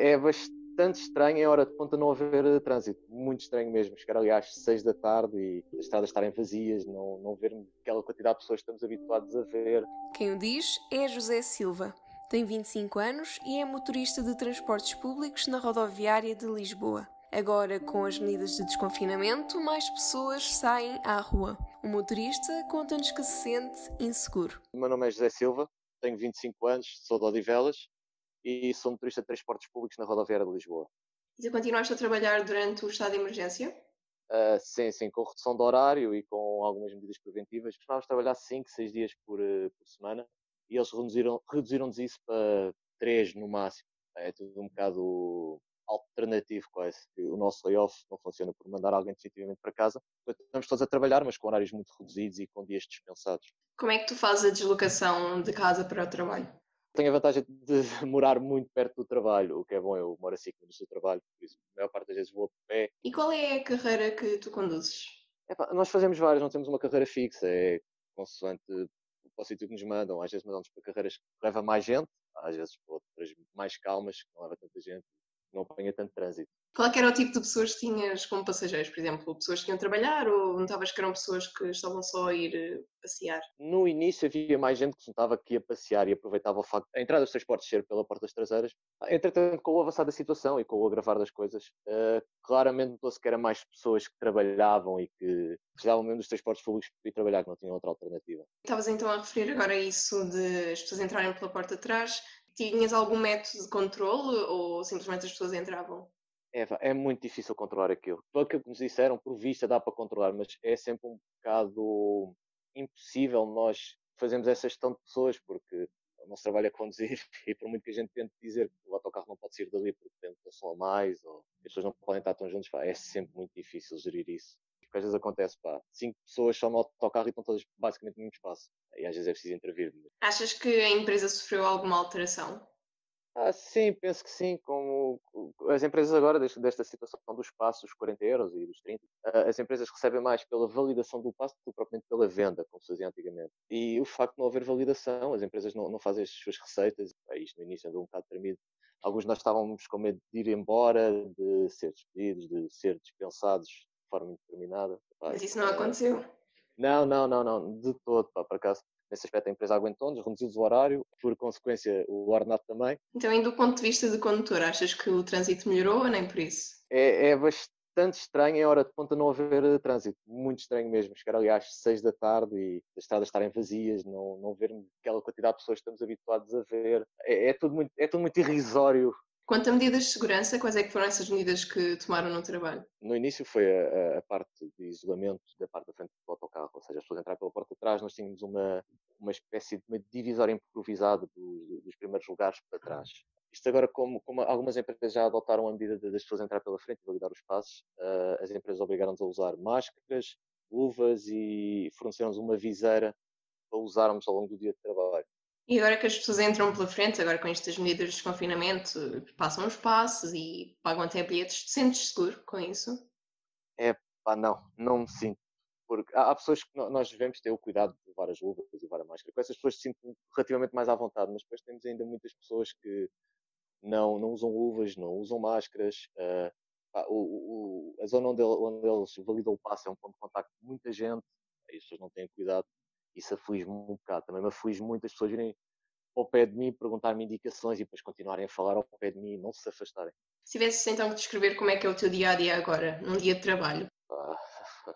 É, é bastante estranho em hora de ponta não haver uh, trânsito. Muito estranho mesmo. Chegar ali às 6 da tarde e as estradas estarem vazias, não, não ver aquela quantidade de pessoas que estamos habituados a ver. Quem o diz é José Silva. Tem 25 anos e é motorista de transportes públicos na rodoviária de Lisboa. Agora, com as medidas de desconfinamento, mais pessoas saem à rua. O motorista conta-nos que se sente inseguro. O meu nome é José Silva, tenho 25 anos, sou de Odivelas e sou motorista de transportes públicos na rodoviária de Lisboa. E continuaste a trabalhar durante o estado de emergência? Uh, sim, sim, com redução de horário e com algumas medidas preventivas. Costumávamos trabalhar 5, 6 dias por, uh, por semana e eles reduziram-nos reduziram isso para 3 no máximo. É tudo um bocado alternativo quase. O nosso layoff não funciona por mandar alguém definitivamente para casa. Estamos todos a trabalhar, mas com horários muito reduzidos e com dias dispensados. Como é que tu fazes a deslocação de casa para o trabalho? Tenho a vantagem de morar muito perto do trabalho, o que é bom, eu moro a 5 minutos do trabalho, por isso a maior parte das vezes vou a pé. E qual é a carreira que tu conduzes? nós fazemos várias, não temos uma carreira fixa, é consoante o sítio que nos mandam. Às vezes mandam-nos para carreiras que leva mais gente, às vezes para outras mais calmas, que não leva tanta gente não apanha tanto trânsito. Qual é era o tipo de pessoas que tinhas como passageiros, por exemplo? Pessoas que iam trabalhar ou notavas que eram pessoas que estavam só a ir eh, passear? No início havia mais gente que se notava que ia passear e aproveitava o facto de a entrada dos transportes ser pela porta das traseiras. Entretanto, com o avançar da situação e com o agravar das coisas, uh, claramente notou-se que eram mais pessoas que trabalhavam e que precisavam mesmo dos transportes públicos para ir trabalhar, que não tinham outra alternativa. Estavas então a referir agora isso de as pessoas entrarem pela porta de trás Tinhas algum método de controle ou simplesmente as pessoas entravam? É, é muito difícil controlar aquilo. Pelo que nos disseram, por vista dá para controlar, mas é sempre um bocado impossível nós fazermos essa gestão de pessoas, porque o nosso trabalho é conduzir e por muito que a gente tente dizer que o autocarro não pode sair dali porque tem lotação a mais ou as pessoas não podem estar tão juntos, pá, é sempre muito difícil gerir isso. Porque às vezes acontece, pá, cinco pessoas só no autocarro e estão todas basicamente no mesmo espaço. E às vezes é preciso intervir. Achas que a empresa sofreu alguma alteração? Ah, sim, penso que sim. Como as empresas agora, desta situação dos passos, dos 40 euros e dos 30, ah, as empresas recebem mais pela validação do passo do que propriamente pela venda, como se fazia antigamente. E o facto de não haver validação, as empresas não, não fazem as suas receitas, isto no início andou um bocado tremido. Alguns de nós estávamos com medo de ir embora, de ser despedidos, de ser dispensados forma indeterminada. Mas isso não aconteceu? Não, não, não, não, de todo, pá, por acaso. Nesse aspecto a empresa aguentou-nos, reduziu o horário, por consequência o ordenado também. Então, e do ponto de vista de condutor, achas que o trânsito melhorou ou nem por isso? É, é bastante estranho em hora de ponta não haver uh, trânsito, muito estranho mesmo. Chegar ali às seis da tarde e as estradas estarem vazias, não, não ver aquela quantidade de pessoas que estamos habituados a ver. É, é, tudo, muito, é tudo muito irrisório Quanto a medidas de segurança, quais é que foram essas medidas que tomaram no trabalho? No início foi a, a parte de isolamento da parte da frente do autocarro, ou seja, as pessoas entraram pela porta de trás, nós tínhamos uma, uma espécie de uma divisória improvisada dos, dos primeiros lugares para trás. Isto agora, como, como, algumas empresas já adotaram a medida das pessoas entrar pela frente e validar os passos, uh, as empresas obrigaram-nos a usar máscaras, luvas e forneceram-nos uma viseira para usarmos ao longo do dia de trabalho. E agora que as pessoas entram pela frente, agora com estas medidas de desconfinamento, passam os passos e pagam até bilhetes, te sentes seguro com isso? É pá, não, não me sinto. Porque há, pessoas que nós devemos ter o cuidado de levar as luvas e levar a máscara. Com essas pessoas sinto relativamente mais à vontade, mas depois temos ainda muitas pessoas que não, não usam luvas, não usam máscaras. Uh, o, o, a zona onde, onde eles validam o passo é um ponto de contacto de muita gente, aí as pessoas não têm cuidado isso aflige-me um bocado. Também me aflige muito as pessoas virem ao pé de mim, perguntar-me indicações e depois continuarem a falar ao pé de mim e não se afastarem. Se tivesse então que descrever como é que é o teu dia a dia agora, num dia de trabalho? Ah,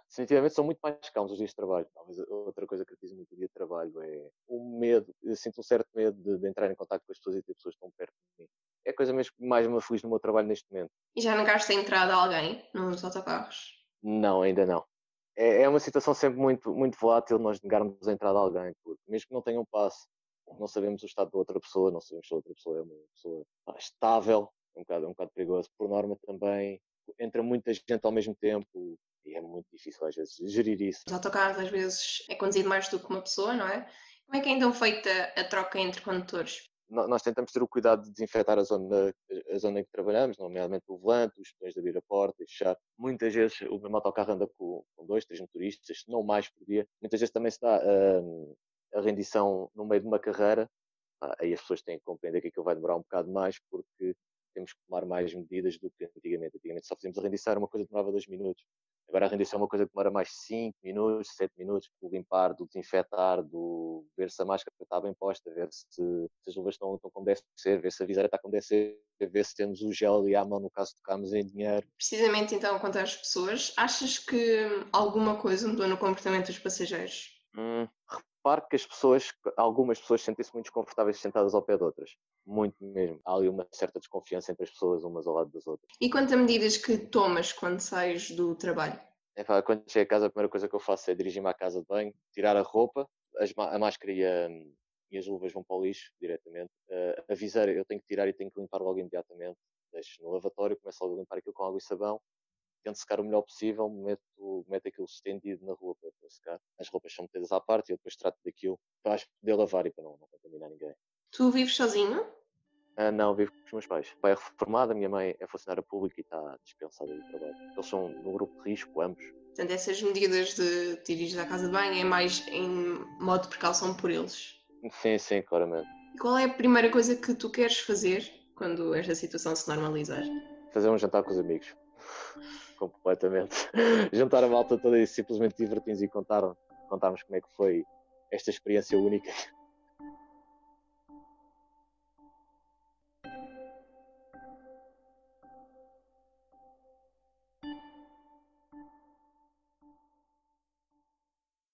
definitivamente são muito mais calmos os dias de trabalho. Talvez outra coisa que eu diz muito o dia de trabalho é o medo. Eu sinto um certo medo de, de entrar em contato com as pessoas e ter pessoas tão perto de mim. É a coisa mesmo que mais me aflige no meu trabalho neste momento. E já não a entrada a alguém nos autocarros? Não, ainda não é, é uma situação sempre muito, muito volátil nós negarmos a entrada a alguém, porque mesmo que não tenham um passe, não sabemos o estado da outra pessoa, não sabemos se a outra pessoa é uma pessoa estável, é um bocado, é um bocado perigoso. Por norma também entra muita gente ao mesmo tempo e é muito difícil às vezes gerir isso. Os autocarros às vezes é conduzido mais do que uma pessoa, não é? Como é que é então feita a troca entre condutores? nós tentamos ter o cuidado de desinfetar a zona, a zona em que trabalhamos, nomeadamente o volante, os botões de abrir a porta e fechar. Muitas vezes o meu autocarro anda com, com dois, três motoristas, não mais por dia. Muitas vezes também se dá uh, a rendição no meio de uma carreira, ah, aí as pessoas têm que compreender que aquilo vai demorar um bocado mais porque temos que tomar mais medidas do que antigamente. Antigamente só fazíamos a rendição, uma coisa demorava dois minutos. Agora a rendição é uma coisa que demora mais 5 minutos, 7 minutos, do limpar, do desinfetar, do ver se a máscara está bem posta, ver se, se as luvas estão, estão como deve ser, ver se a viseira está como deve ser, ver se temos o gel ali à mão no caso de tocarmos em dinheiro. Precisamente então, quanto às pessoas, achas que alguma coisa mudou no comportamento dos passageiros? Hum, repare que as pessoas, algumas pessoas sentem-se muito desconfortáveis sentadas ao pé de outras. Muito mesmo. Há ali uma certa desconfiança entre as pessoas, umas ao lado das outras. E quanto a medidas que tomas quando sais do trabalho? É, quando chego a casa, a primeira coisa que eu faço é dirigir-me à casa de banho, tirar a roupa, as, a máscara e, a, e, as luvas vão para o lixo diretamente. Uh, a viseira eu tenho que tirar e tenho que limpar logo imediatamente. Deixo no lavatório, começo logo a limpar aquilo com água e sabão tento secar o melhor possível, meto, meto aquilo estendido na rua para, para secar. As roupas são metidas à parte e eu depois trato daquilo para poder lavar e para não, não contaminar ninguém. Tu vives sozinho? Ah, não, vivo com os meus pais. O pai é reformado, a minha mãe é funcionária pública e está dispensada do trabalho. Eles são no grupo de risco, ambos. Portanto, essas medidas de dirigir à casa de banho é mais em modo de precaução por eles? Sim, sim, claramente. E qual é a primeira coisa que tu queres fazer quando esta situação se normalizar? Fazer um jantar com os amigos completamente. Juntar a malta toda e simplesmente divertirmos e contar, contarmos como é que foi esta experiência única